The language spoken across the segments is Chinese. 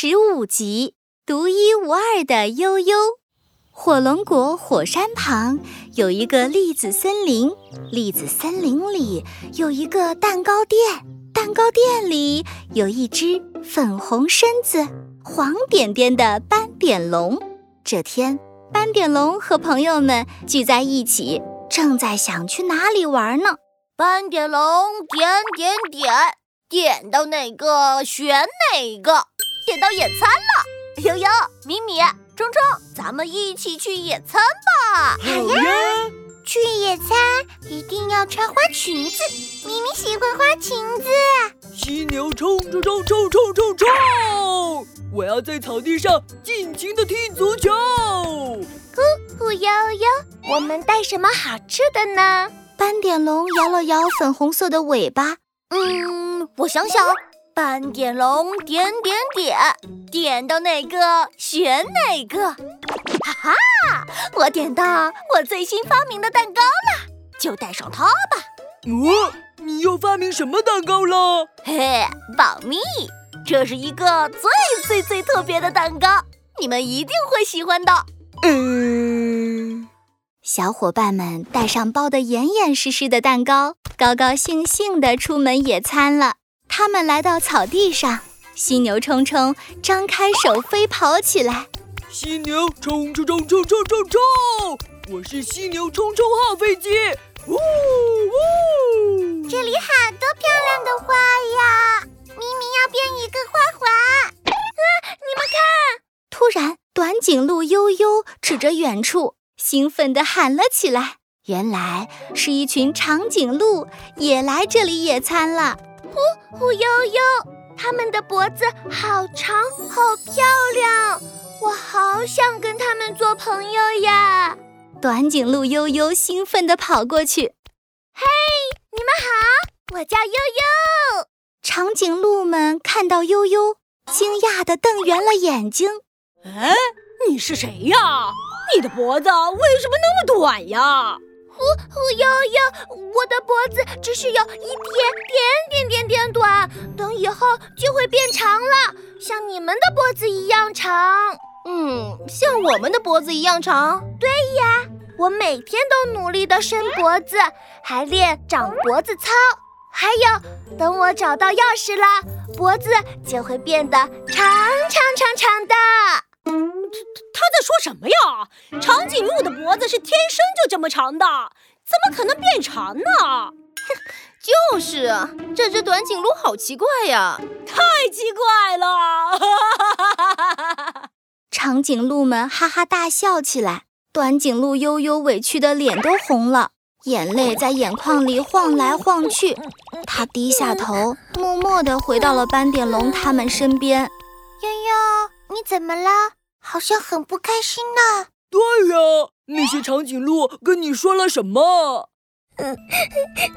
十五集，独一无二的悠悠。火龙果火山旁有一个栗子森林，栗子森林里有一个蛋糕店，蛋糕店里有一只粉红身子、黄点点的斑点龙。这天，斑点龙和朋友们聚在一起，正在想去哪里玩呢。斑点龙点点点，点到哪个选哪个。点到野餐了，悠悠、米米、冲冲，咱们一起去野餐吧！好呀！去野餐一定要穿花裙子，米米喜欢花裙子。犀牛冲冲冲冲冲冲冲！我要在草地上尽情的踢足球。呼呼悠悠，我们带什么好吃的呢？斑点龙摇了摇粉红色的尾巴，嗯，我想想。斑点龙点点点，点到哪个选哪个。哈哈，我点到我最新发明的蛋糕了，就带上它吧。哦，你又发明什么蛋糕了？嘿，保密，这是一个最最最特别的蛋糕，你们一定会喜欢的。嗯，小伙伴们带上包的严严实实的蛋糕，高高兴兴地出门野餐了。他们来到草地上，犀牛冲冲张开手飞跑起来。犀牛冲冲冲冲冲冲冲！我是犀牛冲冲号飞机。呜呜！这里好多漂亮的花呀！咪咪要变一个花环。啊，你们看！突然，短颈鹿悠悠指着远处，兴奋地喊了起来。原来是一群长颈鹿也来这里野餐了。呼呼悠悠，它们的脖子好长，好漂亮，我好想跟它们做朋友呀！短颈鹿悠悠兴奋地跑过去，嘿，你们好，我叫悠悠。长颈鹿们看到悠悠，惊讶地瞪圆了眼睛。哎，你是谁呀？你的脖子为什么那么短呀？呼呼悠悠，我的脖子只是有一点点点点点短，等以后就会变长了，像你们的脖子一样长。嗯，像我们的脖子一样长。对呀，我每天都努力的伸脖子，还练长脖子操。还有，等我找到钥匙了，脖子就会变得长长长长的。他在说什么呀？长颈鹿的脖子是天生就这么长的，怎么可能变长呢？就是啊，这只短颈鹿好奇怪呀，太奇怪了！长颈鹿们哈哈大笑起来，短颈鹿悠悠委屈的脸都红了，眼泪在眼眶里晃来晃去。他低下头，默默地回到了斑点龙他们身边。悠悠，你怎么了？好像很不开心呢。对呀，那些长颈鹿跟你说了什么？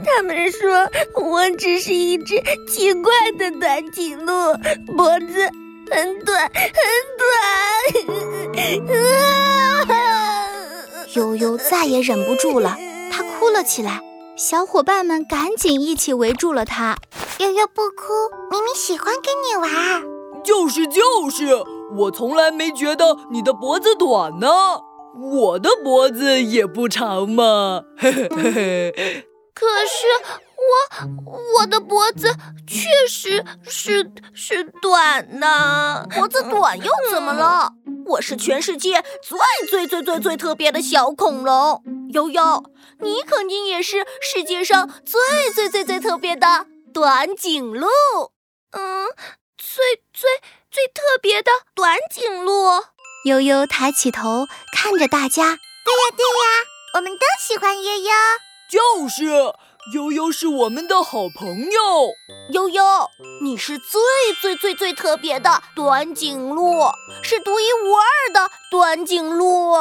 他们说我只是一只奇怪的短颈鹿，脖子很短很短。悠悠再也忍不住了，他哭了起来。小伙伴们赶紧一起围住了他。悠悠不哭，明明喜欢跟你玩。就是就是。我从来没觉得你的脖子短呢，我的脖子也不长嘛。嘿嘿嘿嘿。可是我我的脖子确实是是短呢。脖子短又怎么了？我是全世界最最最最最特别的小恐龙。悠悠，你肯定也是世界上最最最最特别的短颈鹿。嗯，最最。最特别的短颈鹿，悠悠抬起头看着大家。对呀对呀，我们都喜欢悠悠。就是，悠悠是我们的好朋友。悠悠，你是最最最最特别的短颈鹿，是独一无二的短颈鹿。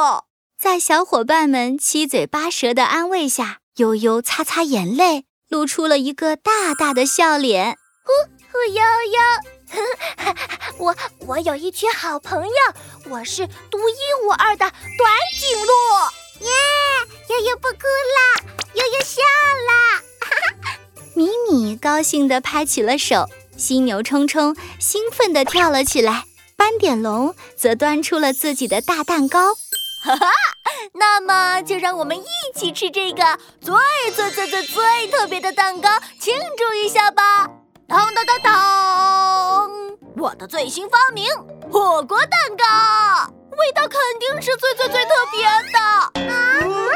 在小伙伴们七嘴八舌的安慰下，悠悠擦擦眼泪，露出了一个大大的笑脸。呼呼悠悠。我我有一群好朋友我是独一无二的短颈鹿。耶悠悠不哭啦悠悠笑啦哈哈米米高兴的拍起了手犀牛冲冲兴奋的跳了起来斑点龙则端出了自己的大蛋糕。哈哈那么就让我们一起吃这个最最最最最特别的蛋糕庆祝一下吧。当当当当我的最新发明火锅蛋糕。味道肯定是最最最特别的。啊？